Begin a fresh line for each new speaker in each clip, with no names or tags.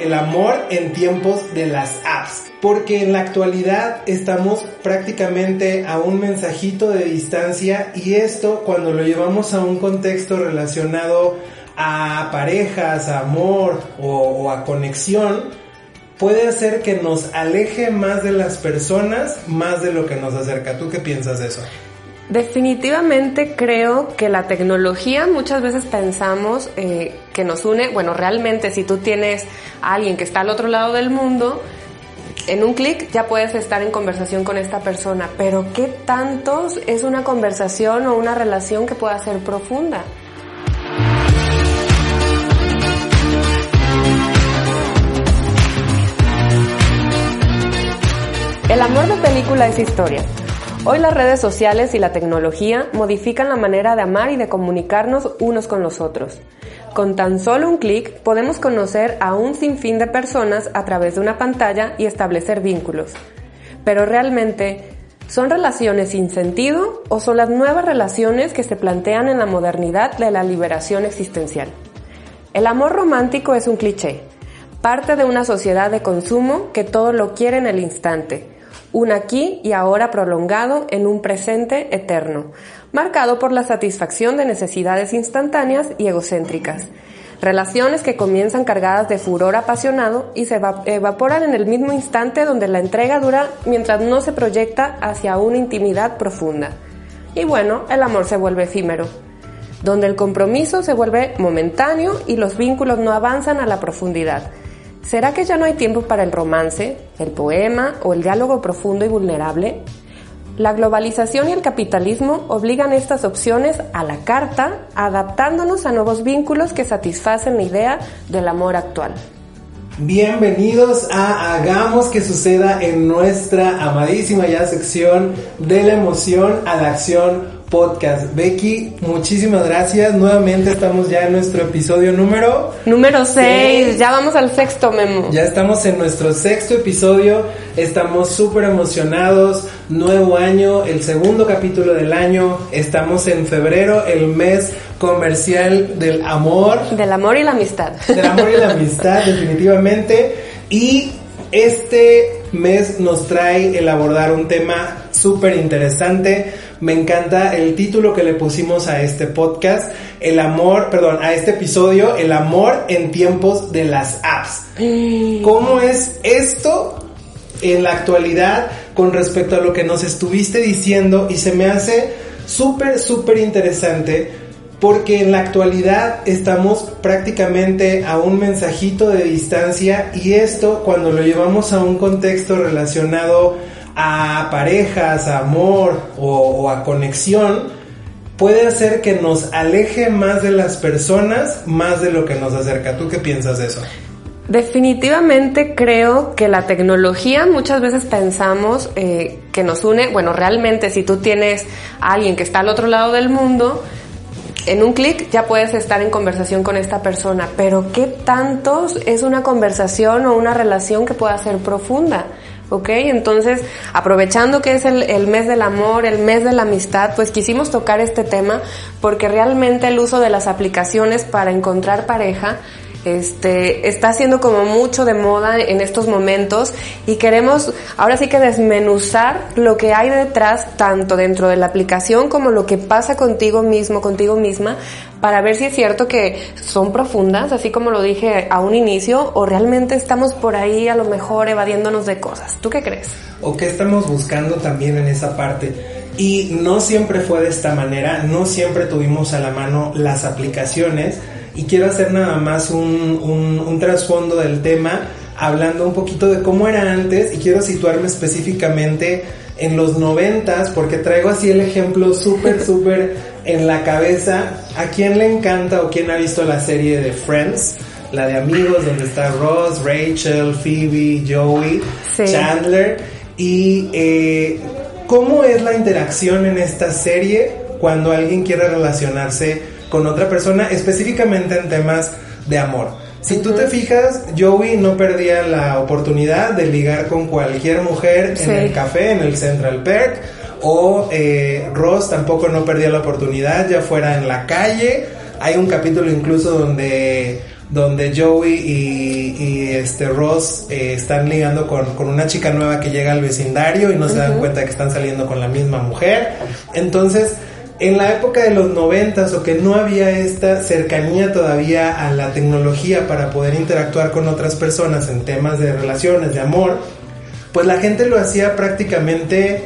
El amor en tiempos de las apps. Porque en la actualidad estamos prácticamente a un mensajito de distancia y esto cuando lo llevamos a un contexto relacionado a parejas, a amor o, a conexión, puede hacer que nos aleje más de las personas, más de lo que nos acerca. ¿Tú qué piensas de eso?
Definitivamente creo que la tecnología muchas veces pensamos eh, que nos une, bueno, realmente si tú tienes a alguien que está al otro lado del mundo, en un clic ya puedes estar en conversación con esta persona, pero ¿qué tantos es una conversación o una relación que pueda ser profunda? El amor de película es historia. Hoy las redes sociales y la tecnología modifican la manera de amar y de comunicarnos unos con los otros. Con tan solo un clic podemos conocer a un sinfín de personas a través de una pantalla y establecer vínculos. Pero realmente, ¿son relaciones sin sentido o son las nuevas relaciones que se plantean en la modernidad de la liberación existencial? El amor romántico es un cliché, parte de una sociedad de consumo que todo lo quiere en el instante un aquí y ahora prolongado en un presente eterno, marcado por la satisfacción de necesidades instantáneas y egocéntricas. Relaciones que comienzan cargadas de furor apasionado y se evaporan en el mismo instante donde la entrega dura mientras no se proyecta hacia una intimidad profunda. Y bueno, el amor se vuelve efímero, donde el compromiso se vuelve momentáneo y los vínculos no avanzan a la profundidad ¿Será que ya no hay tiempo para el romance, el poema o el diálogo profundo y vulnerable? La globalización y el capitalismo obligan estas opciones a la carta, adaptándonos a nuevos vínculos que satisfacen la idea del amor actual.
Bienvenidos a Hagamos que suceda en nuestra amadísima ya sección de la emoción a la acción podcast. Becky, muchísimas gracias. Nuevamente estamos ya en nuestro episodio número...
Número 6. Ya vamos al sexto, Memo.
Ya estamos en nuestro sexto episodio. Estamos súper emocionados. Nuevo año, el segundo capítulo del año. Estamos en febrero, el mes comercial del amor.
Del amor y la amistad.
Del amor y la amistad, definitivamente. Y este mes nos trae el abordar un tema súper interesante me encanta el título que le pusimos a este podcast, el amor, perdón, a este episodio, el amor en tiempos de las apps. ¿Cómo es esto en la actualidad con respecto a lo que nos estuviste diciendo? Y se me hace súper, súper interesante porque en la actualidad estamos prácticamente a un mensajito de distancia y esto cuando lo llevamos a un contexto relacionado a parejas, a amor o, a conexión, puede hacer que nos aleje más de las personas, más de lo que nos acerca. ¿Tú qué piensas de eso?
Definitivamente creo que la tecnología muchas veces pensamos eh, que nos une, bueno, realmente si tú tienes a alguien que está al otro lado del mundo, en un clic ya puedes estar en conversación con esta persona, pero ¿qué tantos es una conversación o una relación que pueda ser profunda? ¿ok? Entonces, aprovechando que es el, mes del amor, el mes de la amistad, pues quisimos tocar este tema porque realmente el uso de las aplicaciones para encontrar pareja este, está siendo como mucho de moda en estos momentos y queremos ahora sí que desmenuzar lo que hay detrás, tanto dentro de la aplicación como lo que pasa contigo mismo, contigo misma, para ver si es cierto que son profundas, así como lo dije a un inicio, o realmente estamos por ahí a lo mejor evadiéndonos de cosas. ¿Tú qué crees?
¿O qué estamos buscando también en esa parte? Y no siempre fue de esta manera, no siempre tuvimos a la mano las aplicaciones y quiero hacer nada más un, un, trasfondo del tema hablando un poquito de cómo era antes y quiero situarme específicamente en los noventas porque traigo así el ejemplo súper súper en la cabeza. A quién le encanta o quién ha visto la serie de Friends la de amigos, donde está Ross, Rachel, Phoebe, Joey, Chandler. Y eh, cómo es la interacción en esta serie cuando alguien quiere relacionarse con otra persona, específicamente en temas de amor. Si tú te fijas, Joey no perdía la oportunidad de ligar con cualquier mujer en el café, en el Central Perk, o eh, Ross tampoco no perdía la oportunidad, ya fuera en la calle. Hay un capítulo incluso donde donde Joey y, este Ross eh, están ligando con, una chica nueva que llega al vecindario y no se dan cuenta que están saliendo con la misma mujer. Entonces, en la época de los noventas o que no había esta cercanía todavía a la tecnología para poder interactuar con otras personas en temas de relaciones, de amor, pues la gente lo hacía prácticamente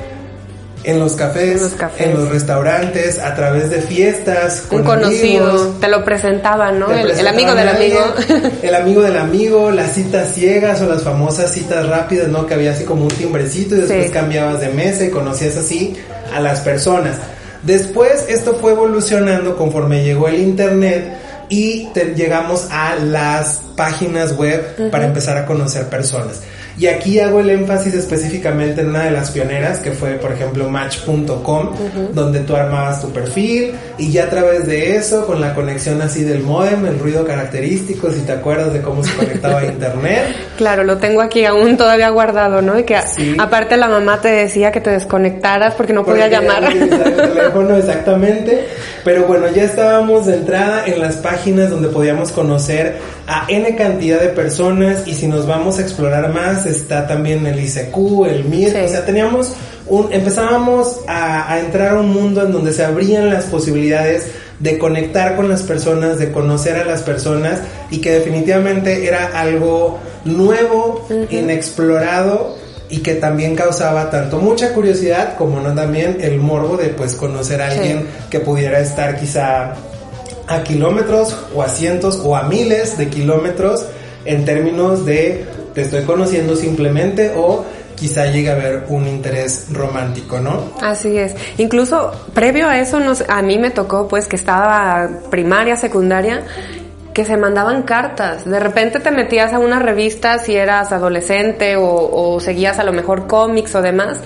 en los cafés, en los, restaurantes, a través de fiestas.
Un conocido, te lo presentaban, ¿no? El, amigo del amigo.
El amigo del amigo, las citas ciegas o las famosas citas rápidas, ¿no? Que había así como un timbrecito y después cambiabas de mesa y conocías así a las personas. Después esto fue evolucionando conforme llegó el internet y llegamos a las páginas web para empezar a conocer personas. Y aquí hago el énfasis específicamente en una de las pioneras, que fue, por ejemplo, Match.com, donde tú armabas tu perfil y ya a través de eso, con la conexión así del modem, el ruido característico, si te acuerdas de cómo se conectaba a internet.
Claro, lo tengo aquí aún todavía guardado, ¿no? Y que aparte la mamá te decía que te desconectaras porque no podía llamar.
El teléfono, exactamente. Pero bueno, ya estábamos de entrada en las páginas donde podíamos conocer a N cantidad de personas y si nos vamos a explorar más está también el ICQ, el MIR, o sea, teníamos un, empezábamos a, entrar a un mundo en donde se abrían las posibilidades de conectar con las personas, de conocer a las personas y que definitivamente era algo nuevo, inexplorado y que también causaba tanto mucha curiosidad como no también el morbo de pues conocer a alguien que pudiera estar quizá a kilómetros o a cientos o a miles de kilómetros en términos de te estoy conociendo simplemente o quizá llegue a haber un interés romántico, ¿no?
Así es. Incluso previo a eso nos, a mí me tocó pues que estaba primaria, secundaria que se mandaban cartas. De repente te metías a una revista si eras adolescente o, o seguías a lo mejor cómics o demás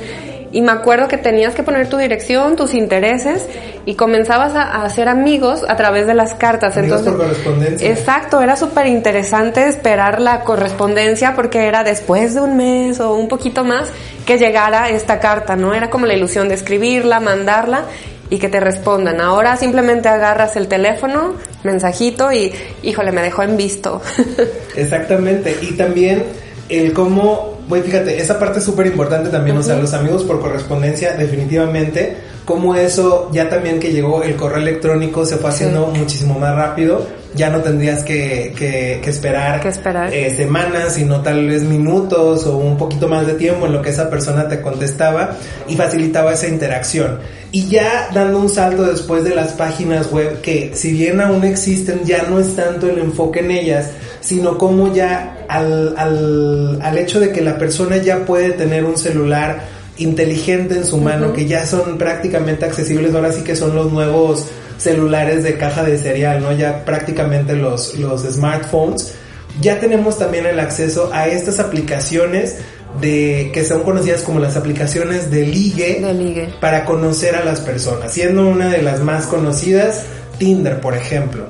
y me acuerdo que tenías que poner tu dirección, tus intereses y comenzabas a, hacer amigos a través de las cartas.
Entonces, por correspondencia.
Exacto, era súper interesante esperar la correspondencia porque era después de un mes o un poquito más que llegara esta carta, ¿no? Era como la ilusión de escribirla, mandarla y que te respondan. Ahora simplemente agarras el teléfono, mensajito y, híjole, me dejó en visto.
Exactamente. Y también el cómo Güey, fíjate, esa parte es súper importante también, o sea, los amigos por correspondencia, definitivamente, como eso, ya también que llegó el correo electrónico, se fue haciendo muchísimo más rápido, ya no tendrías que, que, que esperar,
esperar?
Eh, semanas, sino tal vez minutos o un poquito más de tiempo en lo que esa persona te contestaba y facilitaba esa interacción. Y ya dando un salto después de las páginas web, que si bien aún existen, ya no es tanto el enfoque en ellas, sino como ya al, al, al hecho de que la persona ya puede tener un celular inteligente en su mano, que ya son prácticamente accesibles, ahora sí que son los nuevos celulares de caja de cereal, ¿no? Ya prácticamente los, los smartphones. Ya tenemos también el acceso a estas aplicaciones de que son conocidas como las aplicaciones de ligue,
de ligue,
para conocer a las personas, siendo una de las más conocidas Tinder, por ejemplo.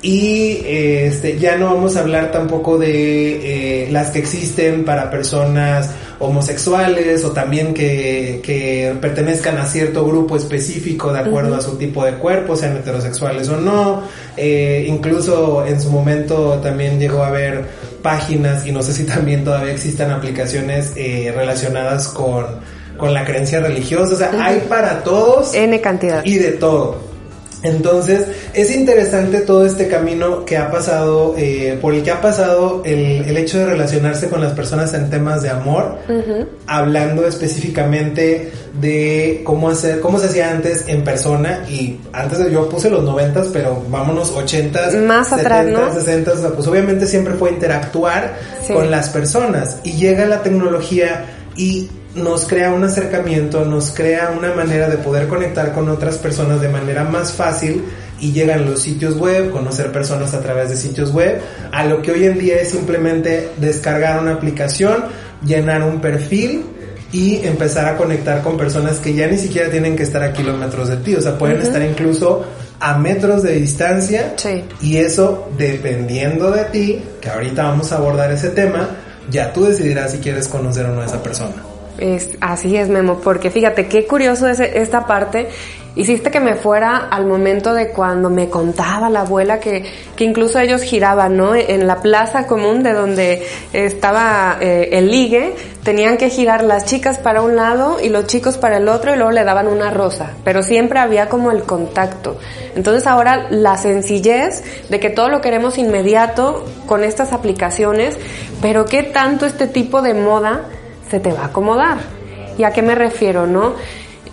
Y este, ya no vamos a hablar tampoco de eh, las que existen para personas homosexuales o también que, que, pertenezcan a cierto grupo específico de acuerdo a su tipo de cuerpo, sean heterosexuales o no. Eh, incluso en su momento también llegó a haber páginas y no sé si también todavía existan aplicaciones eh, relacionadas con, con la creencia religiosa. O sea, hay para todos.
N cantidad.
Y de todo. Entonces, es interesante todo este camino que ha pasado, eh, por el que ha pasado el, el, hecho de relacionarse con las personas en temas de amor, hablando específicamente de cómo hacer, cómo se hacía antes en persona, y antes de, yo puse los noventas, pero vámonos ochentas,
más atrás, ¿no?
sesentas, o sea, pues obviamente siempre fue interactuar con las personas, y llega la tecnología y nos crea un acercamiento, nos crea una manera de poder conectar con otras personas de manera más fácil y llegan los sitios web, conocer personas a través de sitios web, a lo que hoy en día es simplemente descargar una aplicación, llenar un perfil y empezar a conectar con personas que ya ni siquiera tienen que estar a kilómetros de ti, o sea, pueden estar incluso a metros de distancia y eso dependiendo de ti, que ahorita vamos a abordar ese tema, ya tú decidirás si quieres conocer o no a esa persona.
Es, así es, Memo, porque fíjate qué curioso es esta parte hiciste que me fuera al momento de cuando me contaba la abuela que, que incluso ellos giraban, ¿no? En la plaza común de donde estaba eh, el ligue, tenían que girar las chicas para un lado y los chicos para el otro y luego le daban una rosa, pero siempre había como el contacto. Entonces ahora la sencillez de que todo lo queremos inmediato con estas aplicaciones, pero qué tanto este tipo de moda se te va a acomodar. ¿Y a qué me refiero, no?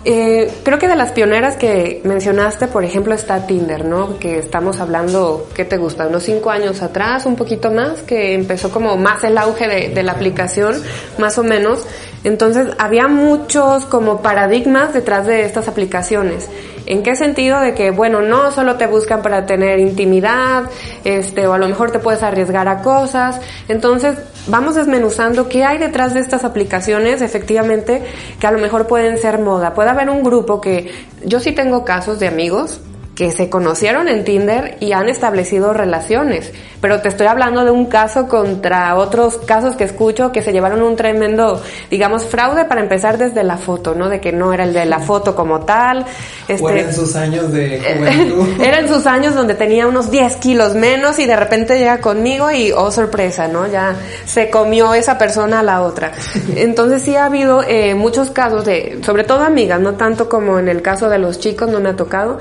Eh, creo que de las pioneras que mencionaste, por ejemplo, está Tinder, ¿no? Que estamos hablando, ¿qué te gusta? Unos cinco años atrás, un poquito más, que empezó como más el auge de, de la aplicación, más o menos. Entonces, había muchos como paradigmas detrás de estas aplicaciones. ¿En qué sentido? De que, bueno, no solo te buscan para tener intimidad, este, o a lo mejor te puedes arriesgar a cosas. Entonces, vamos desmenuzando qué hay detrás de estas aplicaciones, efectivamente, que a lo mejor pueden ser moda. Puede haber un grupo que, yo sí tengo casos de amigos que se conocieron en Tinder y han establecido relaciones. Pero te estoy hablando de un caso contra otros casos que escucho que se llevaron un tremendo, digamos, fraude para empezar desde la foto, ¿no? De que no era el de la foto como tal.
Este, en sus años de juventud.
eran sus años donde tenía unos 10 kilos menos y de repente llega conmigo y, oh sorpresa, ¿no? Ya se comió esa persona a la otra. Entonces sí ha habido eh, muchos casos de, sobre todo amigas, no tanto como en el caso de los chicos, no me ha tocado,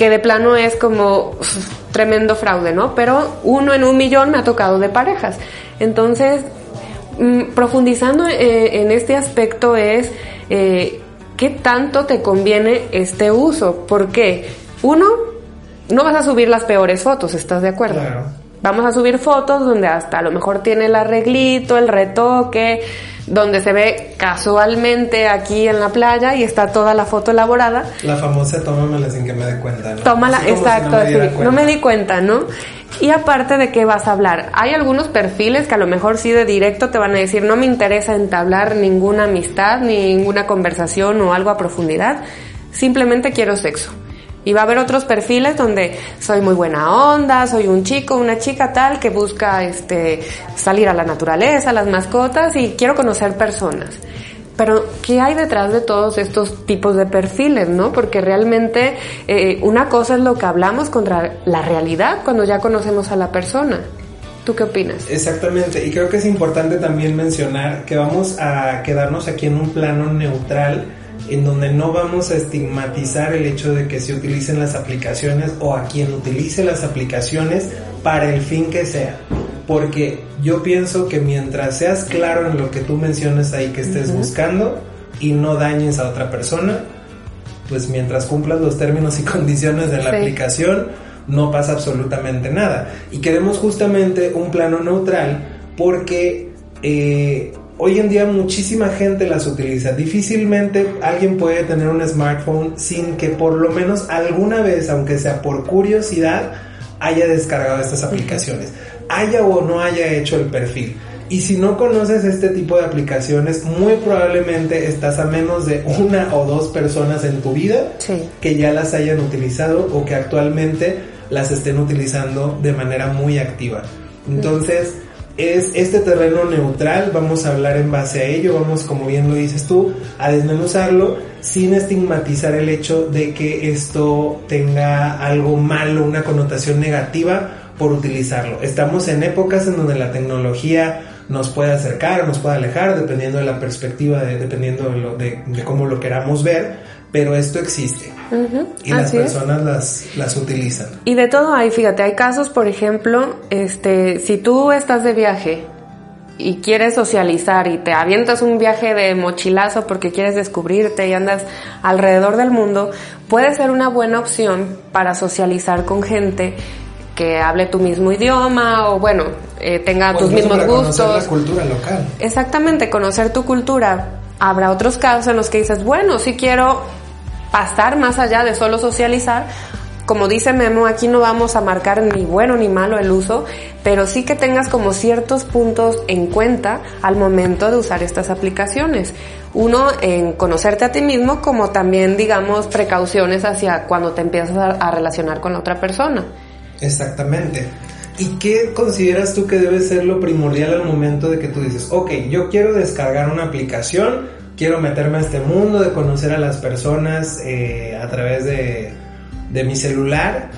que de plano es como tremendo fraude, ¿no? Pero uno en un millón me ha tocado de parejas. Entonces, mm, profundizando eh, en este aspecto es eh, qué tanto te conviene este uso. Porque, uno, no vas a subir las peores fotos, ¿estás de acuerdo? Claro. Vamos a subir fotos donde hasta a lo mejor tiene el arreglito, el retoque, donde se ve casualmente aquí en la playa y está toda la foto elaborada.
La famosa tómamela sin que me dé cuenta, ¿no?
Tómala, exacto, no no me di cuenta, ¿no? Y aparte de qué vas a hablar, hay algunos perfiles que a lo mejor sí de directo te van a decir, no me interesa entablar ninguna amistad, ninguna conversación o algo a profundidad, simplemente quiero sexo. Y va a haber otros perfiles donde soy muy buena onda, soy un chico, una chica tal que busca este salir a la naturaleza, las mascotas y quiero conocer personas. Pero, ¿qué hay detrás de todos estos tipos de perfiles, no? Porque realmente eh, una cosa es lo que hablamos contra la realidad cuando ya conocemos a la persona. ¿Tú qué opinas?
Exactamente, y creo que es importante también mencionar que vamos a quedarnos aquí en un plano neutral en donde no vamos a estigmatizar el hecho de que se utilicen las aplicaciones o a quien utilice las aplicaciones para el fin que sea. Porque yo pienso que mientras seas claro en lo que tú mencionas ahí que estés buscando y no dañes a otra persona, pues mientras cumplas los términos y condiciones de la aplicación, no pasa absolutamente nada. Y queremos justamente un plano neutral porque eh, hoy en día muchísima gente las utiliza. Difícilmente alguien puede tener un smartphone sin que por lo menos alguna vez, aunque sea por curiosidad, haya descargado estas aplicaciones. Haya o no haya hecho el perfil. Y si no conoces este tipo de aplicaciones, muy probablemente estás a menos de una o dos personas en tu vida que ya las hayan utilizado o que actualmente las estén utilizando de manera muy activa. Entonces, es este terreno neutral, vamos a hablar en base a ello, vamos, como bien lo dices tú, a desmenuzarlo sin estigmatizar el hecho de que esto tenga algo malo, una connotación negativa por utilizarlo. Estamos en épocas en donde la tecnología nos puede acercar, nos puede alejar, dependiendo de la perspectiva, dependiendo de, de cómo lo queramos ver, pero esto existe y las personas las, las utilizan.
Y de todo hay, fíjate, hay casos, por ejemplo, este, si tú estás de viaje y quieres socializar y te avientas un viaje de mochilazo porque quieres descubrirte y andas alrededor del mundo, puede ser una buena opción para socializar con gente que hable tu mismo idioma o bueno, eh, tenga tus mismos para gustos. Conocer
la cultura local.
Exactamente, conocer tu cultura. Habrá otros casos en los que dices, bueno, si quiero pasar más allá de solo socializar, como dice Memo, aquí no vamos a marcar ni bueno ni malo el uso, pero sí que tengas como ciertos puntos en cuenta al momento de usar estas aplicaciones. Uno, en conocerte a ti mismo, como también, digamos, precauciones hacia cuando te empiezas a, relacionar con la otra persona.
Exactamente. ¿Y qué consideras tú que debe ser lo primordial al momento de que tú dices, ok, yo quiero descargar una aplicación, quiero meterme a este mundo de conocer a las personas eh, a través de, de mi celular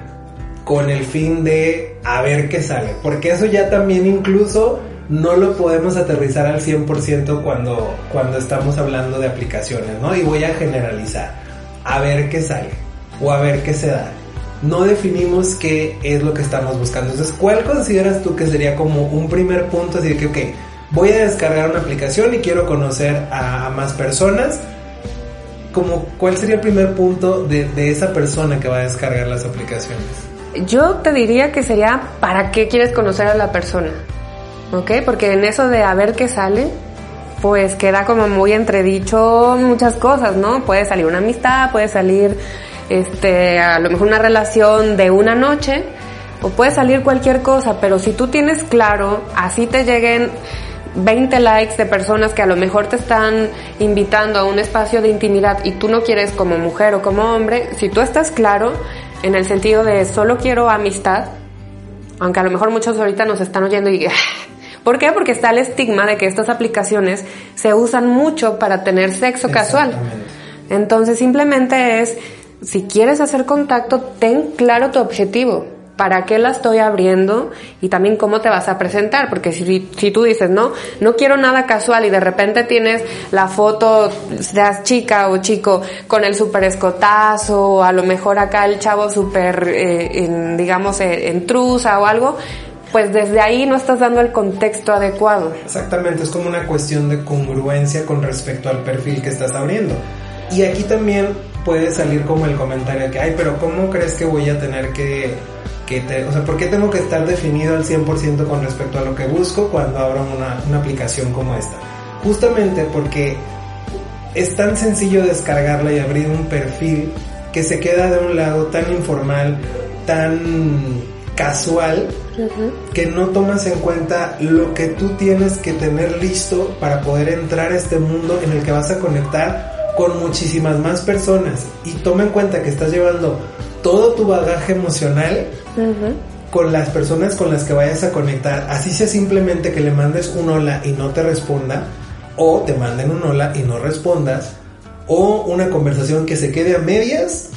con el fin de a ver qué sale? Porque eso ya también incluso no lo podemos aterrizar al 100% cuando, cuando estamos hablando de aplicaciones, ¿no? Y voy a generalizar, a ver qué sale o a ver qué se da. No definimos qué es lo que estamos buscando. Entonces, ¿cuál consideras tú que sería como un primer punto? Así que, ok, voy a descargar una aplicación y quiero conocer a, más personas. Como, ¿Cuál sería el primer punto de, de esa persona que va a descargar las aplicaciones?
Yo te diría que sería, ¿para qué quieres conocer a la persona? ¿ok? Porque en eso de a ver qué sale, pues queda como muy entredicho muchas cosas, ¿no? Puede salir una amistad, puede salir, este, a lo mejor una relación de una noche, o puede salir cualquier cosa, pero si tú tienes claro, así te lleguen 20 likes de personas que a lo mejor te están invitando a un espacio de intimidad y tú no quieres como mujer o como hombre, si tú estás claro en el sentido de solo quiero amistad, aunque a lo mejor muchos ahorita nos están oyendo y ¿Por qué? Porque está el estigma de que estas aplicaciones se usan mucho para tener sexo casual. Entonces simplemente es, si quieres hacer contacto, ten claro tu objetivo. ¿Para qué la estoy abriendo? Y también cómo te vas a presentar. Porque si, tú dices, no, no quiero nada casual y de repente tienes la foto, seas chica o chico, con el super escotazo, o a lo mejor acá el chavo super, eh, digamos, eh, en trusa o algo, pues desde ahí no estás dando el contexto adecuado.
Exactamente, es como una cuestión de congruencia con respecto al perfil que estás abriendo. Y aquí también puede salir como el comentario que, ay, pero ¿cómo crees que voy a tener que, o sea, ¿por qué tengo que estar definido al 100% con respecto a lo que busco cuando abro una, una aplicación como esta? Justamente porque es tan sencillo descargarla y abrir un perfil que se queda de un lado tan informal, tan casual que no tomas en cuenta lo que tú tienes que tener listo para poder entrar a este mundo en el que vas a conectar con muchísimas más personas y toma en cuenta que estás llevando todo tu bagaje emocional con las personas con las que vayas a conectar, así sea simplemente que le mandes un hola y no te responda o te manden un hola y no respondas o una conversación que se quede a medias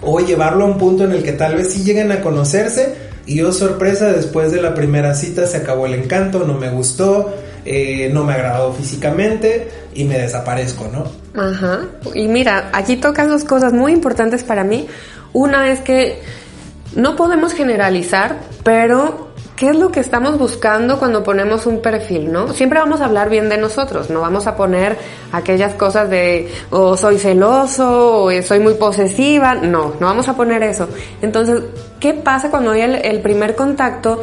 o llevarlo a un punto en el que tal vez sí lleguen a conocerse y oh sorpresa, después de la primera cita se acabó el encanto, no me gustó, eh, no me agradó físicamente y me desaparezco, ¿no?
Ajá. Y mira, aquí tocas dos cosas muy importantes para mí. Una es que no podemos generalizar, pero ¿qué es lo que estamos buscando cuando ponemos un perfil, no? Siempre vamos a hablar bien de nosotros, no vamos a poner aquellas cosas de, o oh, soy celoso, o soy muy posesiva, no, no vamos a poner eso. Entonces, ¿qué pasa cuando hay el, primer contacto?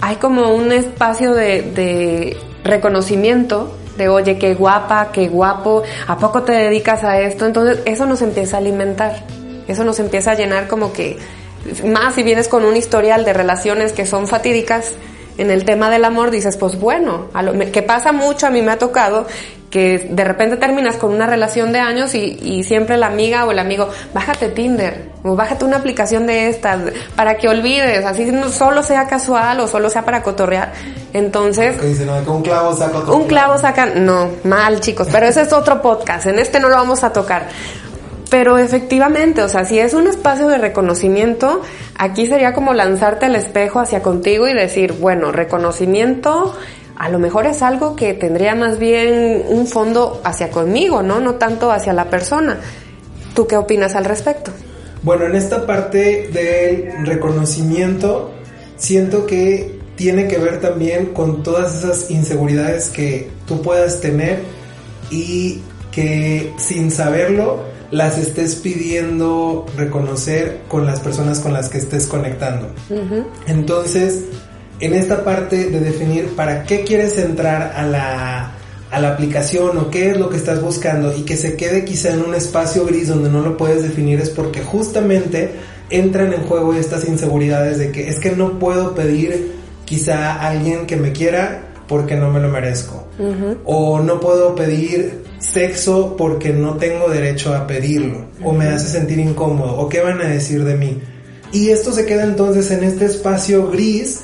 Hay como un espacio de, de reconocimiento de oye, qué guapa, qué guapo, ¿a poco te dedicas a esto? Entonces eso nos empieza a alimentar, eso nos empieza a llenar como que más si vienes con un historial de relaciones que son fatídicas en el tema del amor, dices, pues bueno, a lo, que pasa mucho, a mí me ha tocado que de repente terminas con una relación de años y, y, siempre la amiga o el amigo, bájate Tinder o bájate una aplicación de estas para que olvides, así solo sea casual o solo sea para cotorrear. Entonces...
un clavo saca
Un clavo saca... No, mal chicos, pero ese es otro podcast, en este no lo vamos a tocar. Pero efectivamente, o sea, si es un espacio de reconocimiento, aquí sería como lanzarte al espejo hacia contigo y decir, bueno, reconocimiento a lo mejor es algo que tendría más bien un fondo hacia conmigo, ¿no? No tanto hacia la persona. ¿Tú qué opinas al respecto?
Bueno, en esta parte del reconocimiento, siento que tiene que ver también con todas esas inseguridades que tú puedas tener y que sin saberlo las estés pidiendo reconocer con las personas con las que estés conectando. Entonces, en esta parte de definir para qué quieres entrar a la, a la aplicación o qué es lo que estás buscando y que se quede quizá en un espacio gris donde no lo puedes definir es porque justamente entran en juego estas inseguridades de que es que no puedo pedir quizá a alguien que me quiera porque no me lo merezco. O no puedo pedir sexo porque no tengo derecho a pedirlo. O me hace sentir incómodo. O qué van a decir de mí. Y esto se queda entonces en este espacio gris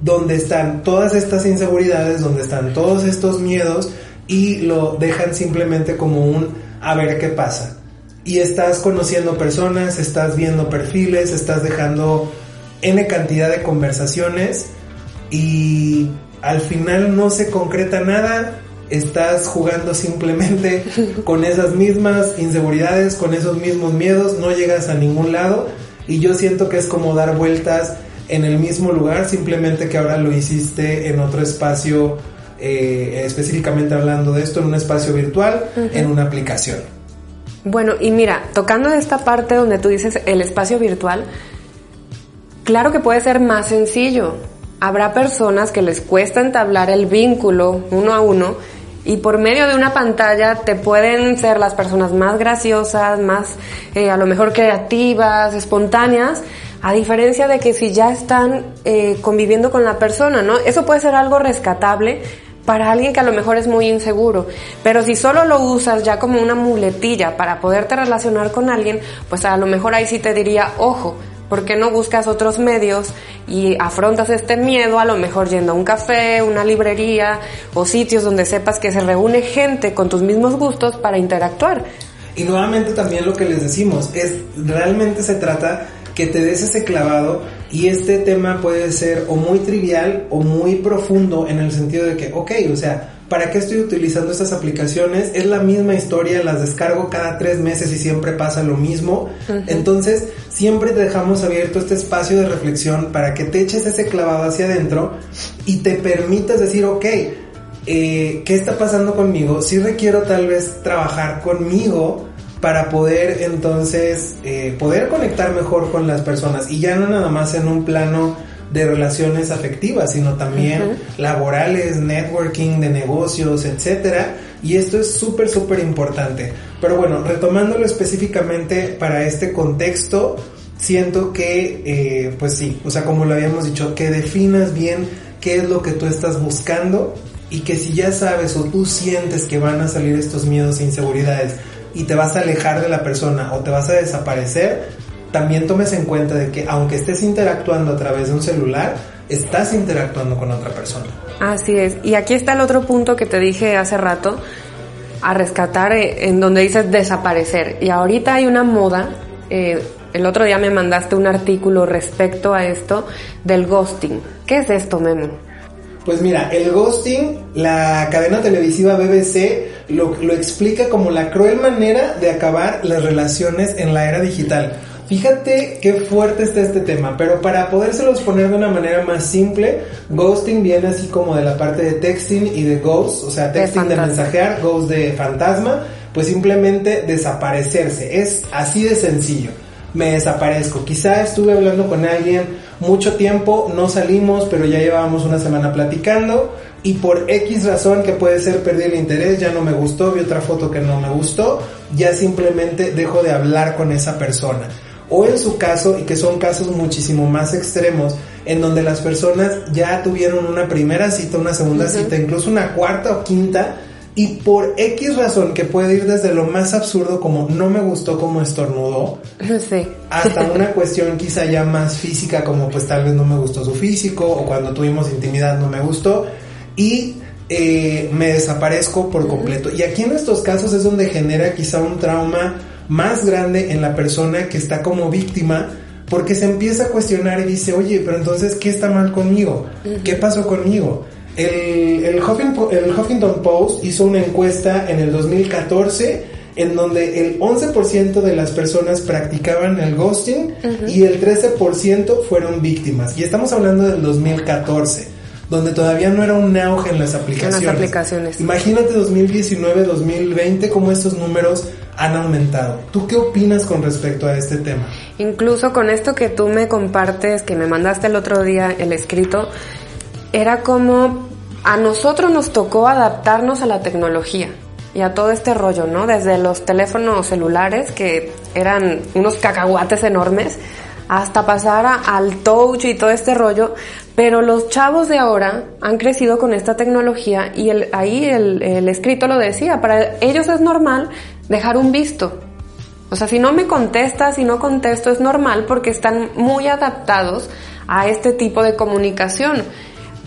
donde están todas estas inseguridades, donde están todos estos miedos y lo dejan simplemente como un a ver qué pasa. Y estás conociendo personas, estás viendo perfiles, estás dejando N cantidad de conversaciones y al final no se concreta nada, estás jugando simplemente con esas mismas inseguridades, con esos mismos miedos, no llegas a ningún lado y yo siento que es como dar vueltas en el mismo lugar, simplemente que ahora lo hiciste en otro espacio, eh, específicamente hablando de esto, en un espacio virtual, en una aplicación.
Bueno, y mira, tocando esta parte donde tú dices el espacio virtual, claro que puede ser más sencillo. Habrá personas que les cuesta entablar el vínculo uno a uno y por medio de una pantalla te pueden ser las personas más graciosas, más eh, a lo mejor creativas, espontáneas, a diferencia de que si ya están eh, conviviendo con la persona, ¿no? Eso puede ser algo rescatable para alguien que a lo mejor es muy inseguro, pero si solo lo usas ya como una muletilla para poderte relacionar con alguien, pues a lo mejor ahí sí te diría, ojo, ¿Por qué no buscas otros medios y afrontas este miedo a lo mejor yendo a un café, una librería o sitios donde sepas que se reúne gente con tus mismos gustos para interactuar?
Y nuevamente también lo que les decimos es realmente se trata que te des ese clavado y este tema puede ser o muy trivial o muy profundo en el sentido de que, ok, o sea, ¿para qué estoy utilizando estas aplicaciones? Es la misma historia, las descargo cada tres meses y siempre pasa lo mismo. Entonces, siempre te dejamos abierto este espacio de reflexión para que te eches ese clavado hacia adentro y te permitas decir, ok, eh, ¿qué está pasando conmigo? Si requiero tal vez trabajar conmigo para poder entonces eh, poder conectar mejor con las personas y ya no nada más en un plano de relaciones afectivas, sino también laborales, networking, de negocios, etcétera. Y esto es súper, súper importante. Pero bueno, retomándolo específicamente para este contexto, siento que, eh, pues sí, o sea, como lo habíamos dicho, que definas bien qué es lo que tú estás buscando y que si ya sabes o tú sientes que van a salir estos miedos e inseguridades y te vas a alejar de la persona o te vas a desaparecer, también tomes en cuenta de que aunque estés interactuando a través de un celular, estás interactuando con otra persona.
Así es. Y aquí está el otro punto que te dije hace rato, a rescatar eh, en donde dices desaparecer. Y ahorita hay una moda, eh, el otro día me mandaste un artículo respecto a esto del ghosting. ¿Qué es esto, Memo?
Pues mira, el ghosting, la cadena televisiva BBC lo, lo explica como la cruel manera de acabar las relaciones en la era digital. Fíjate qué fuerte está este tema, pero para podérselos poner de una manera más simple, ghosting viene así como de la parte de texting y de ghost, o sea, texting de, mensajear, ghost de fantasma, pues simplemente desaparecerse, es así de sencillo. Me desaparezco. Quizá estuve hablando con alguien mucho tiempo, no salimos, pero ya llevábamos una semana platicando y por X razón que puede ser perdí el interés, ya no me gustó, vi otra foto que no me gustó, ya simplemente dejo de hablar con esa persona o en su caso, y que son casos muchísimo más extremos, en donde las personas ya tuvieron una primera cita, una segunda cita, incluso una cuarta o quinta, y por X razón que puede ir desde lo más absurdo como no me gustó como estornudó, hasta una cuestión quizá ya más física como pues tal vez no me gustó su físico o cuando tuvimos intimidad no me gustó y eh, me desaparezco por completo. Y aquí en estos casos es donde genera quizá un trauma más grande en la persona que está como víctima porque se empieza a cuestionar y dice, oye, pero entonces, ¿qué está mal conmigo? ¿Qué pasó conmigo? El, el, Huffington, Post hizo una encuesta en el 2014 en donde el 11% de las personas practicaban el ghosting y el 13% fueron víctimas. Y estamos hablando del 2014, donde todavía no era un auge en las aplicaciones. En las aplicaciones. Imagínate 2019, 2020, cómo estos números han aumentado. ¿Tú qué opinas con respecto a este tema?
Incluso con esto que tú me compartes, que me mandaste el otro día el escrito, era como a nosotros nos tocó adaptarnos a la tecnología y a todo este rollo, ¿no? Desde los teléfonos celulares, que eran unos cacahuates enormes, hasta pasar al touch y todo este rollo, pero los chavos de ahora han crecido con esta tecnología y el, ahí el, el escrito lo decía, para ellos es normal dejar un visto. O sea, si no me contestas, si no contesto, es normal porque están muy adaptados a este tipo de comunicación.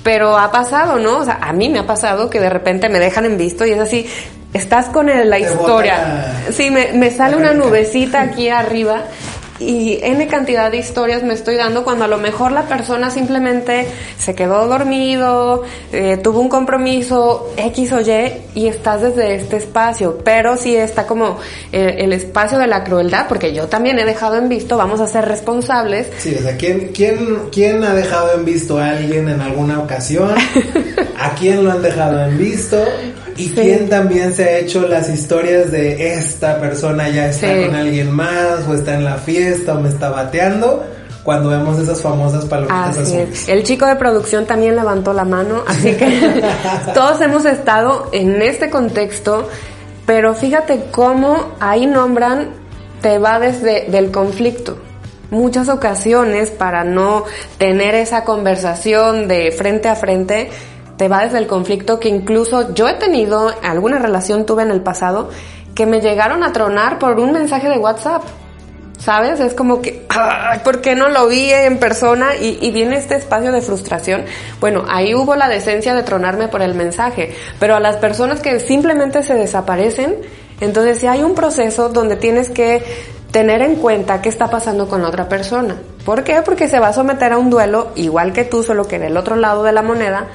Pero ha pasado, ¿no? O sea, a mí me ha pasado que de repente me dejan en visto y es así, estás con la historia. Sí, me, me sale una nubecita aquí arriba y N cantidad de historias me estoy dando cuando a lo mejor la persona simplemente se quedó dormido, eh, tuvo un compromiso X o Y y estás desde este espacio, pero si está como eh, el espacio de la crueldad, porque yo también he dejado en visto, vamos a ser responsables.
Sí, o sea, ¿quién, quién, quién ha dejado en visto a alguien en alguna ocasión? ¿A quién lo han dejado en visto? ¿Y quién también se ha hecho las historias de esta persona ya está con alguien más o está en la fiesta o me está bateando? Cuando vemos esas famosas palomitas azules.
El chico de producción también levantó la mano, así que todos hemos estado en este contexto, pero fíjate cómo ahí nombran te va desde del conflicto muchas ocasiones para no tener esa conversación de frente a frente te va desde el conflicto que incluso yo he tenido, alguna relación tuve en el pasado, que me llegaron a tronar por un mensaje de WhatsApp. ¿Sabes? Es como que, ay, ¿por qué no lo vi en persona? Y, viene este espacio de frustración. Bueno, ahí hubo la decencia de tronarme por el mensaje, pero a las personas que simplemente se desaparecen, entonces si hay un proceso donde tienes que tener en cuenta qué está pasando con otra persona. ¿Por qué? Porque se va a someter a un duelo igual que tú, solo que del otro lado de la moneda,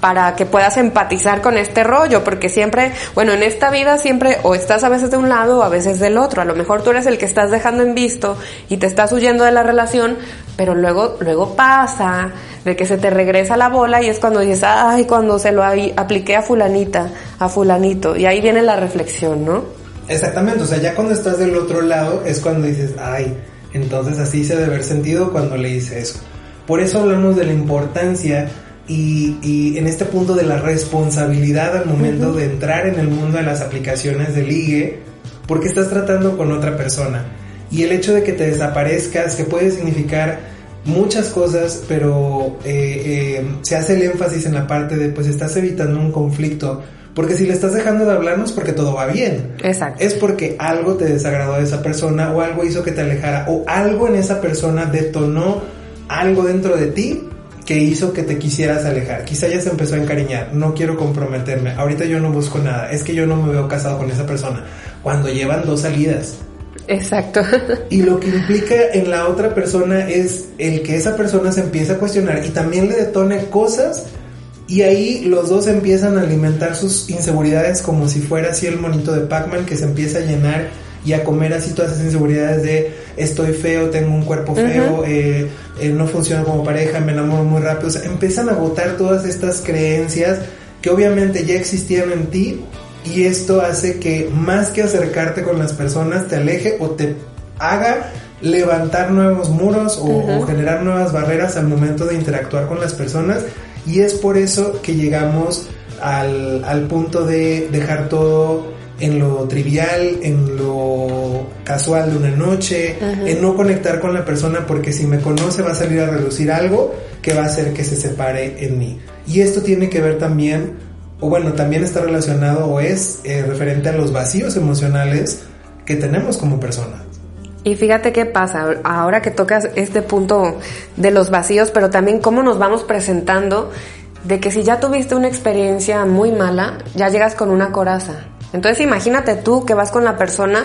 para que puedas empatizar con este rollo, porque siempre, bueno, en esta vida siempre o estás a veces de un lado o a veces del otro. A lo mejor tú eres el que estás dejando en visto y te estás huyendo de la relación, pero luego, luego pasa de que se te regresa la bola y es cuando dices, ay, cuando se lo apliqué a fulanita, a fulanito, y ahí viene la reflexión, ¿no?
Exactamente, o sea, ya cuando estás del otro lado es cuando dices, ay, entonces así se debe haber sentido cuando le hice eso. Por eso hablamos de la importancia y, en este punto de la responsabilidad al momento de entrar en el mundo de las aplicaciones de ligue, porque estás tratando con otra persona. Y el hecho de que te desaparezcas, que puede significar muchas cosas, pero eh, eh, se hace el énfasis en la parte de, pues estás evitando un conflicto. Porque si le estás dejando de hablar no es porque todo va bien.
Exacto.
Es porque algo te desagradó de esa persona o algo hizo que te alejara o algo en esa persona detonó algo dentro de ti que hizo que te quisieras alejar. Quizá ya se empezó a encariñar, no quiero comprometerme, ahorita yo no busco nada, es que yo no me veo casado con esa persona, cuando llevan dos salidas.
Exacto.
Y lo que implica en la otra persona es el que esa persona se empieza a cuestionar y también le detone cosas y ahí los dos empiezan a alimentar sus inseguridades como si fuera así el monito de Pac-Man que se empieza a llenar y a comer así todas esas inseguridades de estoy feo, tengo un cuerpo feo, eh, eh, no funciona como pareja, me enamoro muy rápido. O sea, empiezan a botar todas estas creencias que obviamente ya existían en ti y esto hace que más que acercarte con las personas te aleje o te haga levantar nuevos muros o, generar nuevas barreras al momento de interactuar con las personas. Y es por eso que llegamos al, al punto de dejar todo en lo trivial, en lo casual de una noche, en no conectar con la persona porque si me conoce va a salir a reducir algo que va a hacer que se separe en mí. Y esto tiene que ver también, o bueno, también está relacionado o es eh, referente a los vacíos emocionales que tenemos como personas.
Y fíjate qué pasa, ahora que tocas este punto de los vacíos, pero también cómo nos vamos presentando, de que si ya tuviste una experiencia muy mala, ya llegas con una coraza entonces imagínate tú que vas con la persona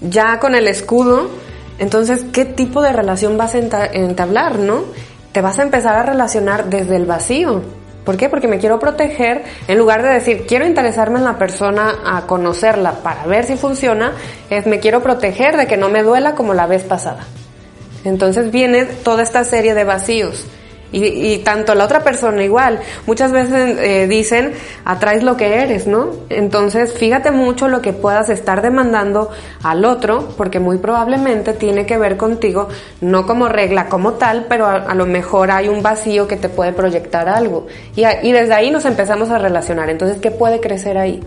ya con el escudo, entonces ¿qué tipo de relación vas a entablar, no? Te vas a empezar a relacionar desde el vacío. ¿Por qué? Porque me quiero proteger, en lugar de decir, quiero interesarme en la persona a conocerla para ver si funciona, es me quiero proteger de que no me duela como la vez pasada. Entonces viene toda esta serie de vacíos. Y, tanto la otra persona igual. Muchas veces eh, dicen, atraes lo que eres, ¿no? Entonces, fíjate mucho lo que puedas estar demandando al otro, porque muy probablemente tiene que ver contigo, no como regla como tal, pero a, lo mejor hay un vacío que te puede proyectar algo. Y, y desde ahí nos empezamos a relacionar. Entonces, ¿qué puede crecer ahí?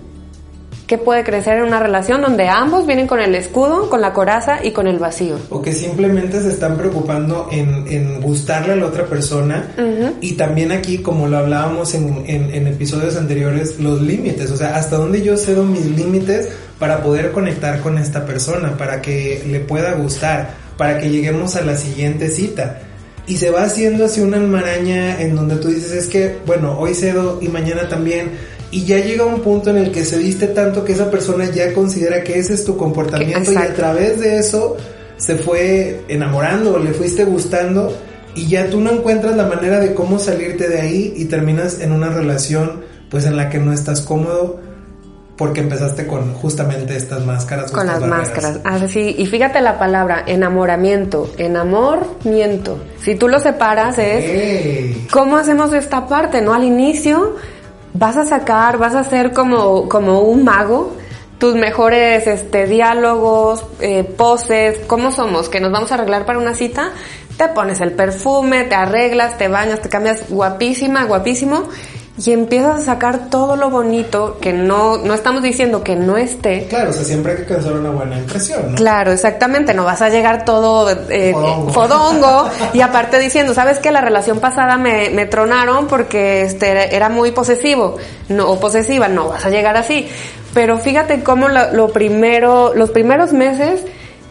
¿Qué puede crecer en una relación donde ambos vienen con el escudo, con la coraza y con el vacío?
O que simplemente se están preocupando en, en gustarle a la otra persona. Y también aquí, como lo hablábamos en, en, episodios anteriores, los límites. O sea, hasta dónde yo cedo mis límites para poder conectar con esta persona, para que le pueda gustar, para que lleguemos a la siguiente cita. Y se va haciendo así una almaraña en donde tú dices, es que, bueno, hoy cedo y mañana también y ya llega un punto en el que se diste tanto que esa persona ya considera que ese es tu comportamiento y a través de eso se fue enamorando o le fuiste gustando y ya tú no encuentras la manera de cómo salirte de ahí y terminas en una relación pues en la que no estás cómodo porque empezaste con justamente estas máscaras.
Con las máscaras, así, y fíjate la palabra, enamoramiento, enamoramiento. Si tú lo separas es, ¿cómo hacemos esta parte? ¿No? Al inicio vas a sacar, vas a ser como, como un mago, tus mejores este, diálogos, eh, poses, ¿cómo somos? Que nos vamos a arreglar para una cita, te pones el perfume, te arreglas, te bañas, te cambias guapísima, guapísimo y empiezas a sacar todo lo bonito que no, no estamos diciendo que no esté.
Claro, o sea, siempre hay que causar una buena impresión, ¿no?
Claro, exactamente, no vas a llegar todo eh, fodongo. y aparte diciendo, ¿sabes que La relación pasada me, me tronaron porque este era muy posesivo, no, o posesiva, no vas a llegar así. Pero fíjate cómo lo, lo primero, los primeros meses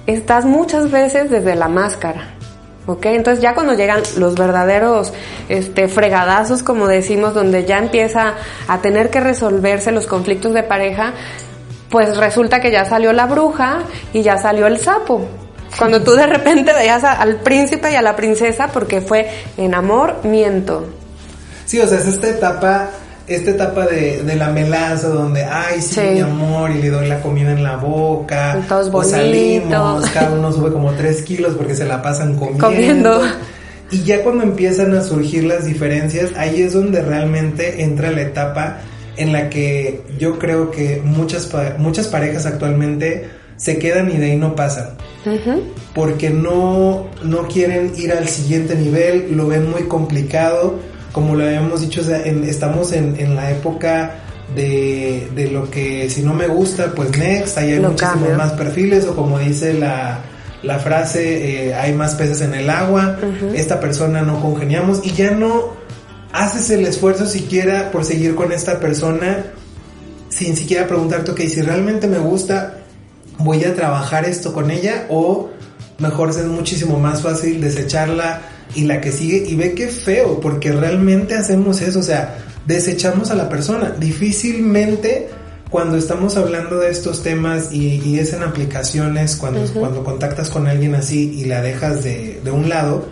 estás muchas veces desde la máscara. ¿Ok? Entonces ya cuando llegan los verdaderos este, fregadazos, como decimos, donde ya empieza a tener que resolverse los conflictos de pareja, pues resulta que ya salió la bruja y ya salió el sapo. Cuando tú de repente veías al príncipe y a la princesa porque fue en amor, miento.
Sí, o sea, es esta etapa esta etapa de, de la melaza donde, ay, sí, mi amor, y le doy la comida en la boca,
o
salimos, cada uno sube como tres kilos porque se la pasan comiendo. Y ya cuando empiezan a surgir las diferencias, ahí es donde realmente entra la etapa en la que yo creo que muchas, muchas parejas actualmente se quedan y de ahí no pasan. Porque no, no quieren ir al siguiente nivel, lo ven muy complicado como lo habíamos dicho, estamos en, la época de, lo que si no me gusta, pues next, ahí hay muchísimos más perfiles, o como dice la, frase, eh, hay más peces en el agua, esta persona no congeniamos, y ya no haces el esfuerzo siquiera por seguir con esta persona sin siquiera preguntarte, ok, si realmente me gusta, voy a trabajar esto con ella, o mejor es muchísimo más fácil desecharla y la que sigue y ve qué feo, porque realmente hacemos eso, o sea, desechamos a la persona. Difícilmente cuando estamos hablando de estos temas y, es en aplicaciones, cuando, cuando contactas con alguien así y la dejas de, de un lado,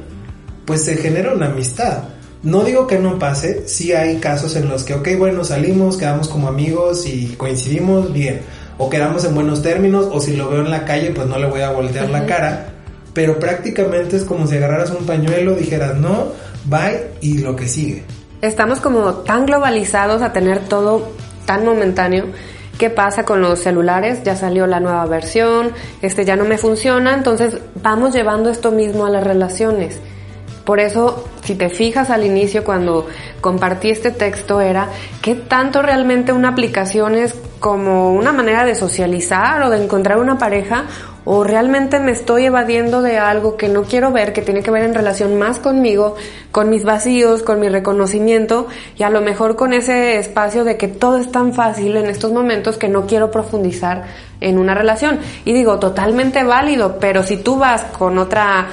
pues se genera una amistad. No digo que no pase, sí hay casos en los que, ok, bueno, salimos, quedamos como amigos y coincidimos bien, o quedamos en buenos términos, o si lo veo en la calle, pues no le voy a voltear la cara, pero prácticamente es como si agarraras un pañuelo, dijeras no, bye y lo que sigue.
Estamos como tan globalizados a tener todo tan momentáneo. ¿Qué pasa con los celulares? Ya salió la nueva versión, este ya no me funciona, entonces vamos llevando esto mismo a las relaciones. Por eso, si te fijas al inicio cuando compartí este texto era qué tanto realmente una aplicación es como una manera de socializar o de encontrar una pareja o realmente me estoy evadiendo de algo que no quiero ver, que tiene que ver en relación más conmigo, con mis vacíos, con mi reconocimiento y a lo mejor con ese espacio de que todo es tan fácil en estos momentos que no quiero profundizar en una relación. Y digo, totalmente válido, pero si tú vas con otra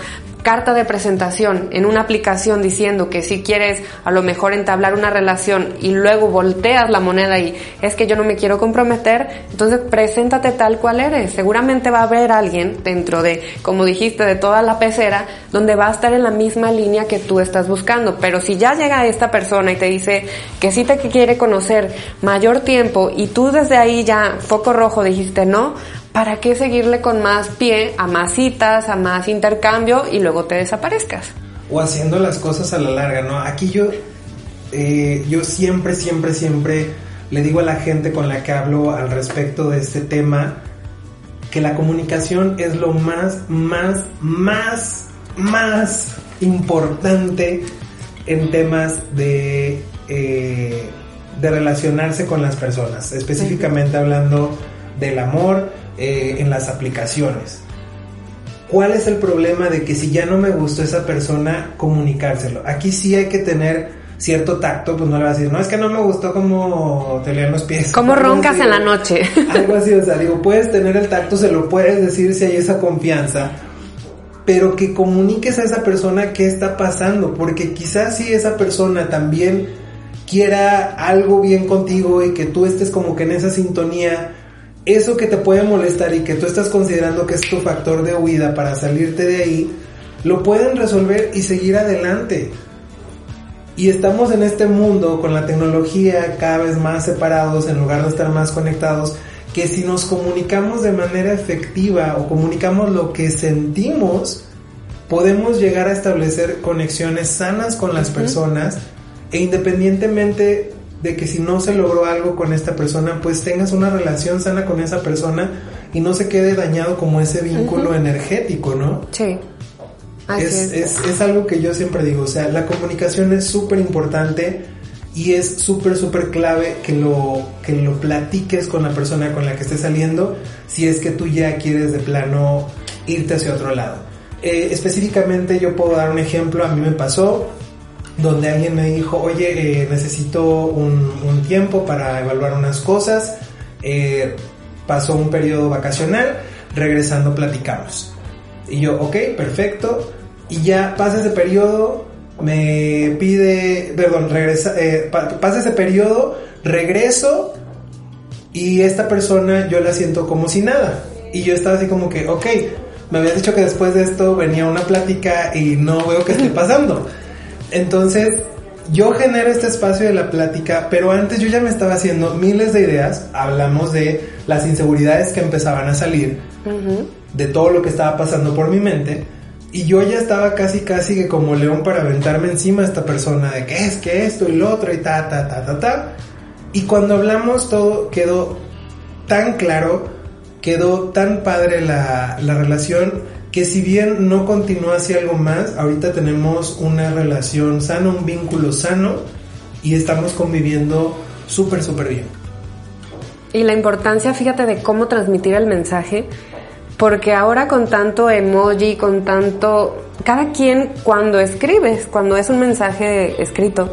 carta de presentación en una aplicación diciendo que si quieres a lo mejor entablar una relación y luego volteas la moneda y es que yo no me quiero comprometer, entonces preséntate tal cual eres. Seguramente va a haber alguien dentro de, como dijiste, de toda la pecera donde va a estar en la misma línea que tú estás buscando. Pero si ya llega esta persona y te dice que sí te quiere conocer mayor tiempo y tú desde ahí ya foco rojo dijiste no, ¿para qué seguirle con más pie a más citas, a más intercambio y luego te desaparezcas?
O haciendo las cosas a la larga, ¿no? Aquí yo, eh, yo siempre, siempre, siempre le digo a la gente con la que hablo al respecto de este tema que la comunicación es lo más, más, más, más importante en temas de, eh, de relacionarse con las personas, específicamente hablando del amor eh, en las aplicaciones. ¿Cuál es el problema de que si ya no me gustó esa persona, comunicárselo? Aquí sí hay que tener cierto tacto, pues no le vas a decir, no, es que no me gustó como te lean los pies.
Como roncas en la noche.
Algo así, o sea, digo, puedes tener el tacto, se lo puedes decir si hay esa confianza, pero que comuniques a esa persona qué está pasando, porque quizás si esa persona también quiera algo bien contigo y que tú estés como que en esa sintonía, eso que te puede molestar y que tú estás considerando que es tu factor de huida para salirte de ahí, lo pueden resolver y seguir adelante. Y estamos en este mundo con la tecnología cada vez más separados en lugar de estar más conectados, que si nos comunicamos de manera efectiva o comunicamos lo que sentimos, podemos llegar a establecer conexiones sanas con las personas e independientemente de que si no se logró algo con esta persona, pues tengas una relación sana con esa persona y no se quede dañado como ese vínculo energético, ¿no?
Sí.
Es, es. Es, algo que yo siempre digo, o sea, la comunicación es súper importante y es súper, súper clave que lo, que lo platiques con la persona con la que estés saliendo si es que tú ya quieres de plano irte hacia otro lado. Eh, específicamente yo puedo dar un ejemplo, a mí me pasó, donde alguien me dijo, oye, eh, necesito un, tiempo para evaluar unas cosas, eh, pasó un periodo vacacional, regresando platicamos. Y yo, ok, perfecto, y ya pasa ese periodo, me pide, perdón, regresa, eh, pasa ese periodo, regreso, y esta persona yo la siento como si nada. Y yo estaba así como que, ok, me habías dicho que después de esto venía una plática y no veo qué esté pasando. Entonces, yo genero este espacio de la plática, pero antes yo ya me estaba haciendo miles de ideas. Hablamos de las inseguridades que empezaban a salir, de todo lo que estaba pasando por mi mente. Y yo ya estaba casi, casi que como león para aventarme encima a esta persona de que es que esto y lo otro y ta, ta, ta, ta, ta. Y cuando hablamos todo quedó tan claro, quedó tan padre la, la relación que si bien no continúa hacia algo más, ahorita tenemos una relación sana, un vínculo sano y estamos conviviendo súper, súper bien.
Y la importancia, fíjate, de cómo transmitir el mensaje, porque ahora con tanto emoji, con tanto... Cada quien cuando escribes, cuando es un mensaje escrito,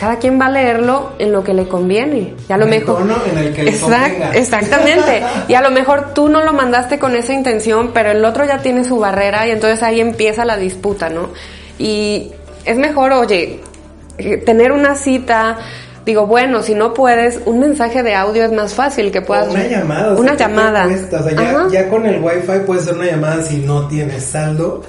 cada quien va a leerlo en lo que le conviene. Y a lo mejor
en el que le
exactamente. y a lo mejor tú no lo mandaste con esa intención, pero el otro ya tiene su barrera y entonces ahí empieza la disputa, ¿no? Y es mejor, oye, eh, tener una cita digo, bueno, si no puedes, un mensaje de audio es más fácil que puedas...
una llamada.
Una llamada.
ya, con el wifi puedes hacer una llamada si no tienes saldo,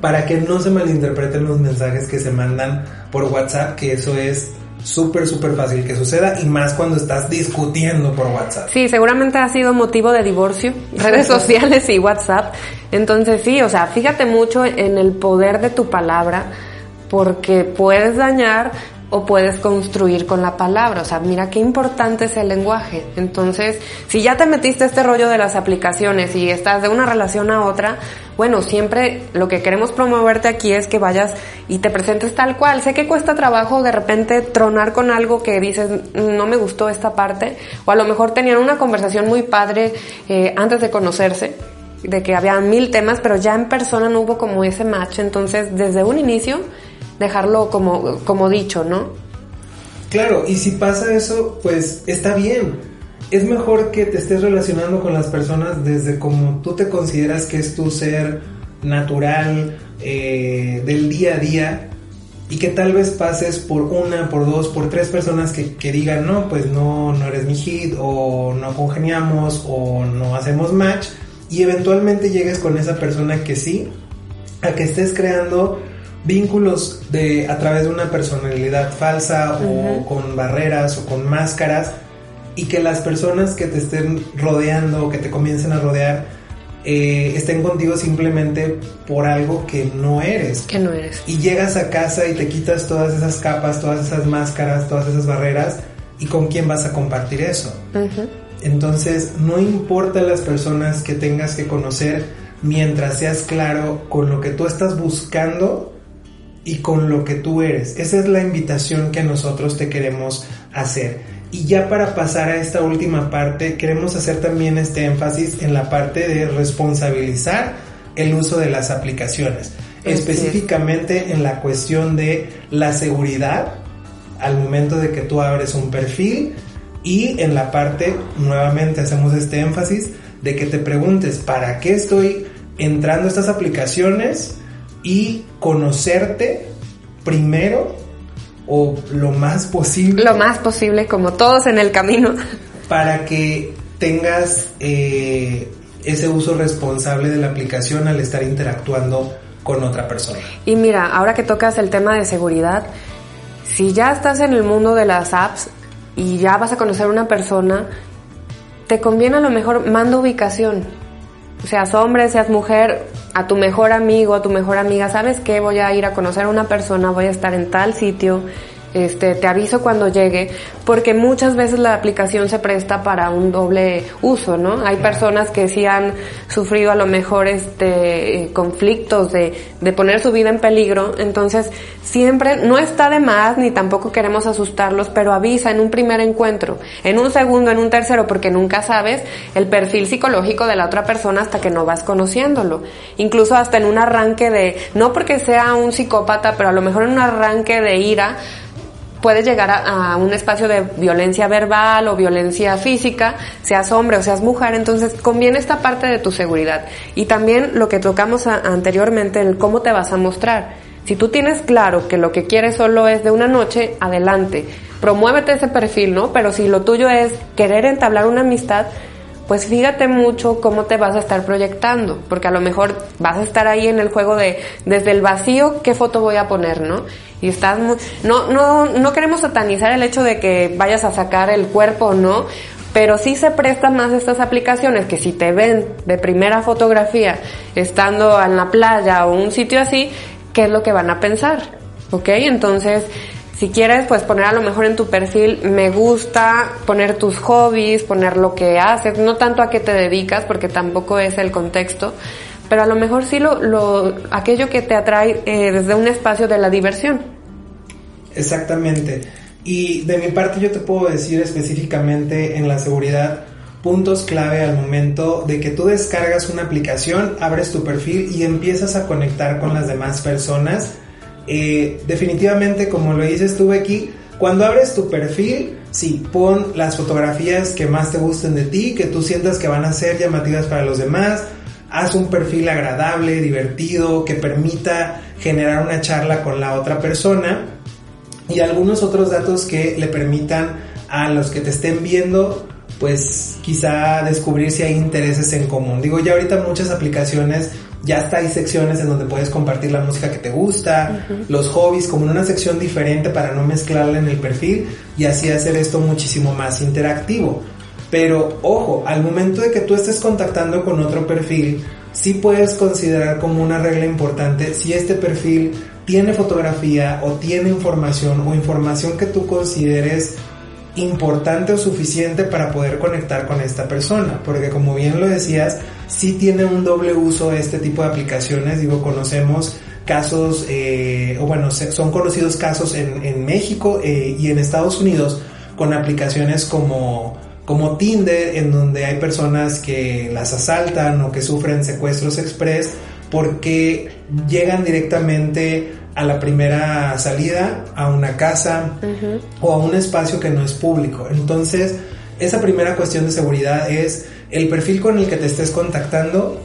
para que no se malinterpreten los mensajes que se mandan por WhatsApp, que eso es súper, súper fácil que suceda y más cuando estás discutiendo por WhatsApp.
Sí, seguramente ha sido motivo de divorcio, redes sociales y WhatsApp. Entonces sí, o sea, fíjate mucho en el poder de tu palabra porque puedes dañar o puedes construir con la palabra. O sea, mira qué importante es el lenguaje. Entonces, si ya te metiste este rollo de las aplicaciones y estás de una relación a otra, bueno, siempre lo que queremos promoverte aquí es que vayas y te presentes tal cual. Sé que cuesta trabajo de repente tronar con algo que dices, no me gustó esta parte, o a lo mejor tenían una conversación muy padre eh, antes de conocerse de que había mil temas, pero ya en persona no hubo como ese match. Entonces, desde un inicio, dejarlo como, como dicho, ¿no?
Claro, y si pasa eso, pues está bien. Es mejor que te estés relacionando con las personas desde como tú te consideras que es tu ser natural eh, del día a día y que tal vez pases por una, por dos, por tres personas que, que, digan, no, pues no, no eres mi hit o no congeniamos o no hacemos match y eventualmente llegues con esa persona que sí, a que estés creando vínculos de a través de una personalidad falsa o con barreras o con máscaras y que las personas que te estén rodeando o que te comiencen a rodear eh, estén contigo simplemente por algo que no eres.
Que no eres.
Y llegas a casa y te quitas todas esas capas, todas esas máscaras, todas esas barreras y con quién vas a compartir eso. Entonces, no importa las personas que tengas que conocer mientras seas claro con lo que tú estás buscando y con lo que tú eres. Esa es la invitación que nosotros te queremos hacer. Y ya para pasar a esta última parte, queremos hacer también este énfasis en la parte de responsabilizar el uso de las aplicaciones, específicamente en la cuestión de la seguridad al momento de que tú abres un perfil y en la parte, nuevamente hacemos este énfasis, de que te preguntes, ¿para qué estoy entrando a estas aplicaciones? Y conocerte primero o lo más posible.
Lo más posible, como todos en el camino.
Para que tengas eh, ese uso responsable de la aplicación al estar interactuando con otra persona.
Y mira, ahora que tocas el tema de seguridad, si ya estás en el mundo de las apps y ya vas a conocer a una persona, te conviene a lo mejor manda ubicación. Seas hombre, seas mujer, a tu mejor amigo, a tu mejor amiga, ¿sabes qué? Voy a ir a conocer a una persona, voy a estar en tal sitio, este, te aviso cuando llegue, porque muchas veces la aplicación se presta para un doble uso, ¿no? Hay personas que sí han sufrido a lo mejor este eh, conflictos de, de poner su vida en peligro, entonces siempre no está de más ni tampoco queremos asustarlos, pero avisa en un primer encuentro, en un segundo, en un tercero, porque nunca sabes el perfil psicológico de la otra persona hasta que no vas conociéndolo. Incluso hasta en un arranque de, no porque sea un psicópata, pero a lo mejor en un arranque de ira, puedes llegar a, un espacio de violencia verbal o violencia física, seas hombre o seas mujer, entonces conviene esta parte de tu seguridad. Y también lo que tocamos anteriormente, el cómo te vas a mostrar. Si tú tienes claro que lo que quieres solo es de una noche, adelante. Promuévete ese perfil, ¿no? Pero si lo tuyo es querer entablar una amistad, pues fíjate mucho cómo te vas a estar proyectando, porque a lo mejor vas a estar ahí en el juego de desde el vacío, qué foto voy a poner, ¿no? Y estás no, no, no queremos satanizar el hecho de que vayas a sacar el cuerpo, ¿no? Pero sí se prestan más estas aplicaciones que si te ven de primera fotografía estando en la playa o un sitio así, ¿qué es lo que van a pensar? ¿Ok? Entonces, si quieres, pues poner a lo mejor en tu perfil, me gusta poner tus hobbies, poner lo que haces, no tanto a qué te dedicas, porque tampoco es el contexto, pero a lo mejor sí lo, lo aquello que te atrae eh, desde un espacio de la diversión.
Exactamente. Y de mi parte yo te puedo decir específicamente en la seguridad puntos clave al momento de que tú descargas una aplicación, abres tu perfil y empiezas a conectar con las demás personas eh, definitivamente, como lo dices tú, Becky, cuando abres tu perfil, sí, pon las fotografías que más te gusten de ti, que tú sientas que van a ser llamativas para los demás. Haz un perfil agradable, divertido, que permita generar una charla con la otra persona. Y algunos otros datos que le permitan a los que te estén viendo, pues quizá descubrir si hay intereses en común. Digo, ya ahorita muchas aplicaciones ya está hay secciones en donde puedes compartir la música que te gusta, los hobbies, como en una sección diferente para no mezclarla en el perfil y así hacer esto muchísimo más interactivo. Pero ojo, al momento de que tú estés contactando con otro perfil, sí puedes considerar como una regla importante si este perfil tiene fotografía o tiene información o información que tú consideres importante o suficiente para poder conectar con esta persona, porque como bien lo decías, sí tiene un doble uso este tipo de aplicaciones, digo, conocemos casos, eh, o bueno, son conocidos casos en, en México eh, y en Estados Unidos con aplicaciones como, como Tinder, en donde hay personas que las asaltan o que sufren secuestros express porque llegan directamente a la primera salida, a una casa o a un espacio que no es público. Entonces, esa primera cuestión de seguridad es el perfil con el que te estés contactando,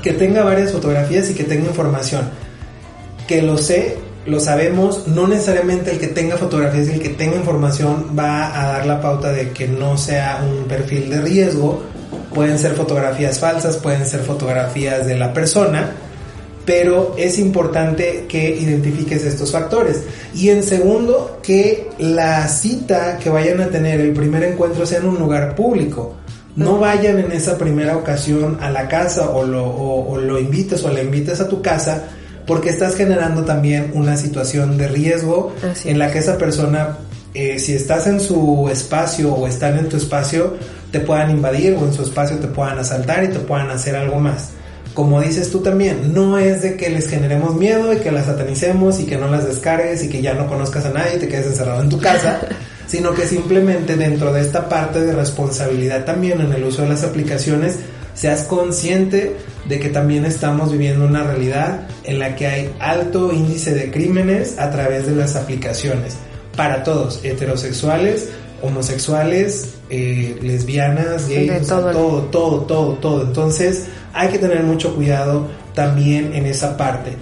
que tenga varias fotografías y que tenga información. Que lo sé, lo sabemos, no necesariamente el que tenga fotografías y el que tenga información va a dar la pauta de que no sea un perfil de riesgo. Pueden ser fotografías falsas, pueden ser fotografías de la persona pero es importante que identifiques estos factores. Y en segundo, que la cita que vayan a tener, el primer encuentro, sea en un lugar público. No vayan en esa primera ocasión a la casa o lo, lo invites o la invites a tu casa porque estás generando también una situación de riesgo en la que esa persona, eh, si estás en su espacio o están en tu espacio, te puedan invadir o en su espacio te puedan asaltar y te puedan hacer algo más. como dices tú también, no es de que les generemos miedo y que las satanicemos y que no las descargues y que ya no conozcas a nadie y te quedes encerrado en tu casa, sino que simplemente dentro de esta parte de responsabilidad también en el uso de las aplicaciones, seas consciente de que también estamos viviendo una realidad en la que hay alto índice de crímenes a través de las aplicaciones. Para todos, heterosexuales, homosexuales, eh, lesbianas, gays, todo. todo, todo, todo, todo. Entonces hay que tener mucho cuidado también en esa parte.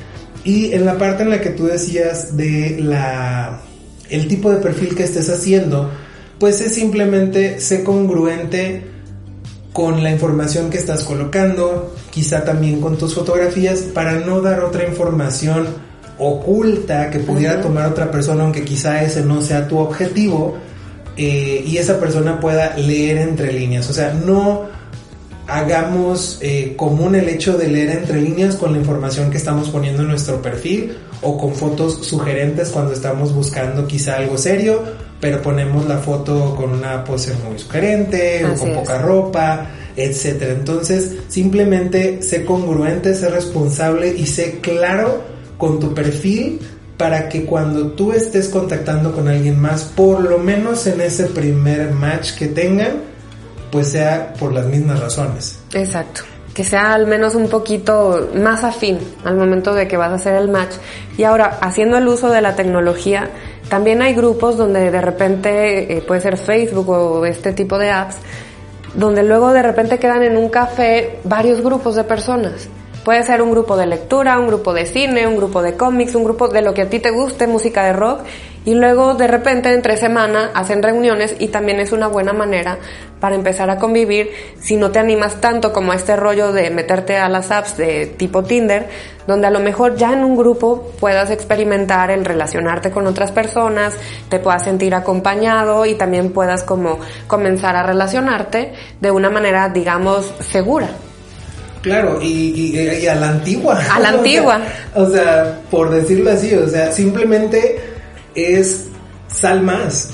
Y en la parte en la que tú decías de la el tipo de perfil que estés haciendo, pues es simplemente ser congruente con la información que estás colocando, quizá también con tus fotografías, para no dar otra información oculta que pudiera tomar otra persona, aunque quizá ese no sea tu objetivo, eh, y esa persona pueda leer entre líneas. O sea, no hagamos eh, común el hecho de leer entre líneas con la información que estamos poniendo en nuestro perfil o con fotos sugerentes cuando estamos buscando quizá algo serio pero ponemos la foto con una pose muy sugerente o con poca ropa, etcétera. Entonces, simplemente sé congruente, sé responsable y sé claro con tu perfil para que cuando tú estés contactando con alguien más, por lo menos en ese primer match que tengan, pues sea por las mismas razones.
Exacto que sea al menos un poquito más afín al momento de que vas a hacer el match. Y ahora, haciendo el uso de la tecnología, también hay grupos donde de repente, eh, puede ser Facebook o este tipo de apps, donde luego de repente quedan en un café varios grupos de personas. Puede ser un grupo de lectura, un grupo de cine, un grupo de cómics, un grupo de lo que a ti te guste, música de rock, y luego de repente entre semana hacen reuniones y también es una buena manera para empezar a convivir si no te animas tanto como a este rollo de meterte a las apps de tipo Tinder, donde a lo mejor ya en un grupo puedas experimentar el relacionarte con otras personas, te puedas sentir acompañado y también puedas como comenzar a relacionarte de una manera digamos segura.
Claro, y, a la antigua.
A la antigua.
o, sea, por decirlo así, o sea, simplemente es sal más.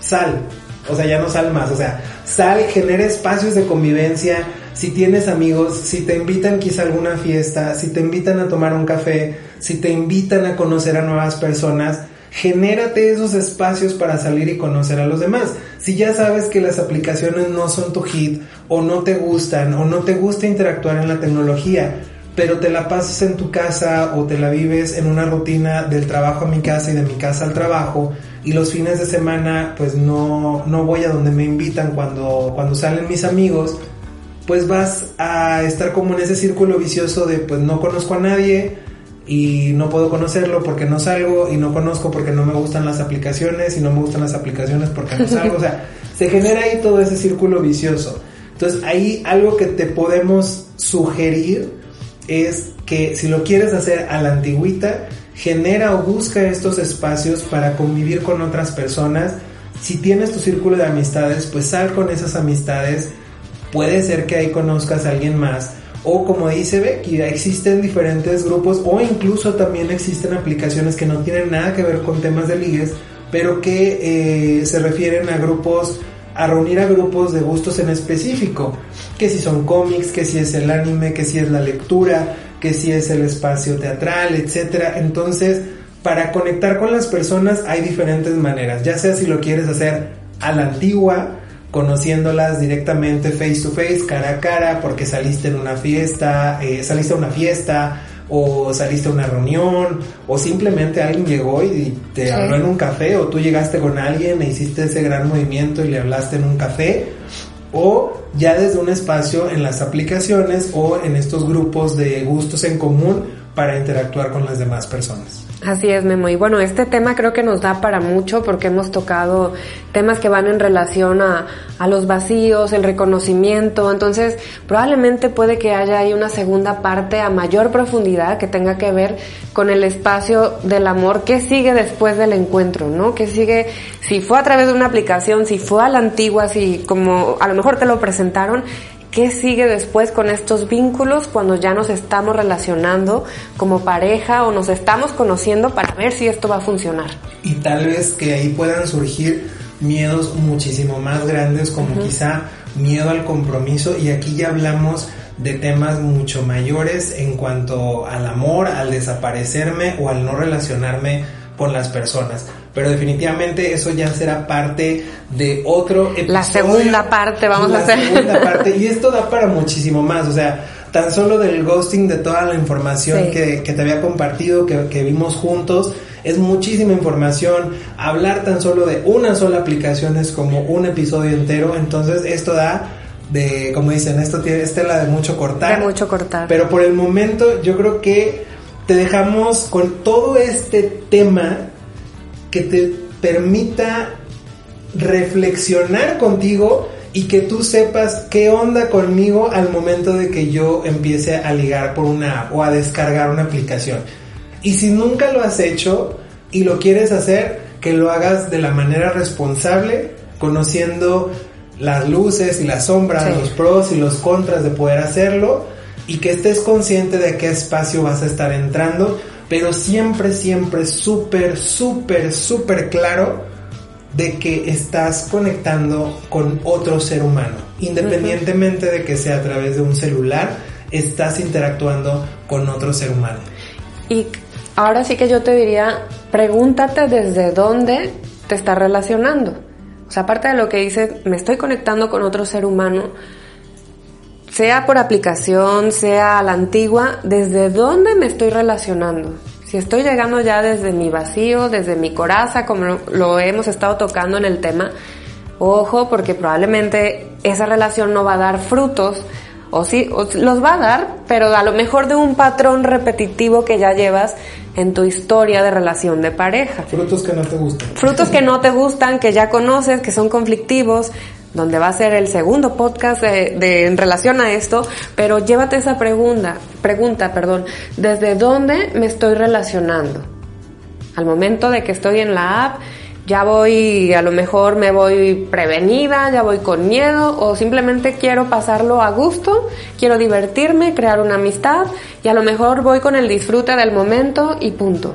Sal. O sea, ya no sal más. O sea, sal, genera espacios de convivencia. Si tienes amigos, si te invitan quizá a alguna fiesta, si te invitan a tomar un café, si te invitan a conocer a nuevas personas, genérate esos espacios para salir y conocer a los demás. Si ya sabes que las aplicaciones no son tu hit o no te gustan o no te gusta interactuar en la tecnología, pero te la pasas en tu casa o te la vives en una rutina del trabajo a mi casa y de mi casa al trabajo y los fines de semana pues no, no voy a donde me invitan cuando, cuando salen mis amigos, pues vas a estar como en ese círculo vicioso de pues no conozco a nadie, y no puedo conocerlo porque no salgo y no conozco porque no me gustan las aplicaciones y no me gustan las aplicaciones porque no salgo. o sea, se genera ahí todo ese círculo vicioso. Entonces ahí algo que te podemos sugerir es que si lo quieres hacer a la antigüita, genera o busca estos espacios para convivir con otras personas. Si tienes tu círculo de amistades, pues sal con esas amistades. Puede ser que ahí conozcas a alguien más o como dice Becky, existen diferentes grupos o incluso también existen aplicaciones que no tienen nada que ver con temas de ligues, pero que eh, se refieren a grupos, a reunir a grupos de gustos en específico, que si son cómics, que si es el anime, que si es la lectura, que si es el espacio teatral, etcétera. Entonces, para conectar con las personas hay diferentes maneras, ya sea si lo quieres hacer a la antigua, conociéndolas directamente face to face, cara a cara, porque saliste en una fiesta, eh, saliste a una fiesta o saliste a una reunión o simplemente alguien llegó y te habló en un café o tú llegaste con alguien e hiciste ese gran movimiento y le hablaste en un café o ya desde un espacio en las aplicaciones o en estos grupos de gustos en común para interactuar con las demás personas.
Así es, Memo. Y bueno, este tema creo que nos da para mucho porque hemos tocado temas que van en relación a, a, los vacíos, el reconocimiento. Entonces, probablemente puede que haya ahí una segunda parte a mayor profundidad que tenga que ver con el espacio del amor. ¿Qué sigue después del encuentro, no? ¿Qué sigue? Si fue a través de una aplicación, si fue a la antigua, si como a lo mejor te lo presentaron, ¿Qué sigue después con estos vínculos cuando ya nos estamos relacionando como pareja o nos estamos conociendo para ver si esto va a funcionar?
Y tal vez que ahí puedan surgir miedos muchísimo más grandes como quizá miedo al compromiso y aquí ya hablamos de temas mucho mayores en cuanto al amor, al desaparecerme o al no relacionarme con las personas. Pero definitivamente eso ya será parte de otro episodio.
La segunda parte vamos a hacer.
La segunda parte. Y esto da para muchísimo más. O sea, tan solo del ghosting, de toda la información que, que, te había compartido, que, que vimos juntos, es muchísima información. Hablar tan solo de una sola aplicación es como un episodio entero. Entonces esto da de, como dicen, esto tiene estela de mucho cortar.
De mucho cortar.
Pero por el momento yo creo que te dejamos con todo este tema que te permita reflexionar contigo y que tú sepas qué onda conmigo al momento de que yo empiece a ligar por una app o a descargar una aplicación. Y si nunca lo has hecho y lo quieres hacer, que lo hagas de la manera responsable, conociendo las luces y las sombras, sí. los pros y los contras de poder hacerlo y que estés consciente de qué espacio vas a estar entrando, pero siempre, siempre súper, súper, súper claro de que estás conectando con otro ser humano, independientemente de que sea a través de un celular, estás interactuando con otro ser humano.
Y ahora sí que yo te diría, pregúntate desde dónde te estás relacionando. O sea, aparte de lo que dices, me estoy conectando con otro ser humano, sea por aplicación, sea a la antigua, ¿desde dónde me estoy relacionando? Si estoy llegando ya desde mi vacío, desde mi coraza, como lo, hemos estado tocando en el tema, ojo, porque probablemente esa relación no va a dar frutos, o sí, o los va a dar, pero a lo mejor de un patrón repetitivo que ya llevas en tu historia de relación de pareja.
Frutos que no te gustan.
Frutos que no te gustan, que ya conoces, que son conflictivos, donde va a ser el segundo podcast de, en relación a esto, pero llévate esa pregunta, pregunta, perdón, ¿desde dónde me estoy relacionando? Al momento de que estoy en la app, ya voy, a lo mejor me voy prevenida, ya voy con miedo, o simplemente quiero pasarlo a gusto, quiero divertirme, crear una amistad, y a lo mejor voy con el disfrute del momento y punto.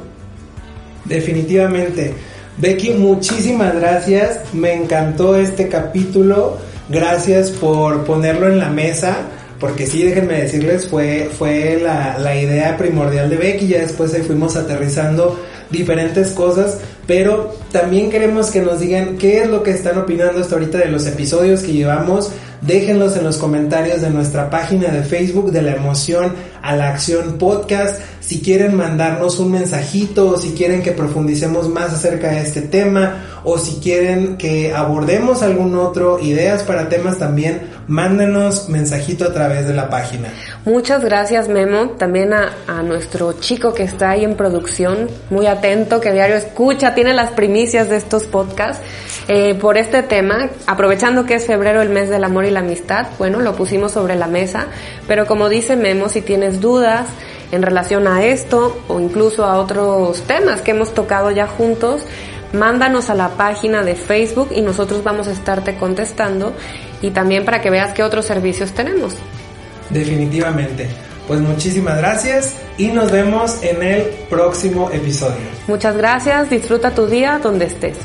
Definitivamente. Becky, muchísimas gracias. Me encantó este capítulo. Gracias por ponerlo en la mesa. Porque sí, déjenme decirles, fue, fue la, la idea primordial de Becky. Ya después ahí fuimos aterrizando diferentes cosas. Pero también queremos que nos digan qué es lo que están opinando hasta ahorita de los episodios que llevamos. Déjenlos en los comentarios de nuestra página de Facebook de la emoción a la acción podcast. Si quieren mandarnos un mensajito o si quieren que profundicemos más acerca de este tema o si quieren que abordemos algún otro, ideas para temas también, mándenos mensajito a través de la página.
Muchas gracias Memo, también a, nuestro chico que está ahí en producción, muy atento, que diario escucha, tiene las primicias de estos podcasts. Eh, por este tema, aprovechando que es febrero el mes del amor y la amistad, bueno, lo pusimos sobre la mesa, pero como dice Memo, si tienes dudas en relación a esto o incluso a otros temas que hemos tocado ya juntos, mándanos a la página de Facebook y nosotros vamos a estarte contestando y también para que veas qué otros servicios tenemos.
Definitivamente. Pues muchísimas gracias y nos vemos en el próximo episodio.
Muchas gracias, disfruta tu día donde estés.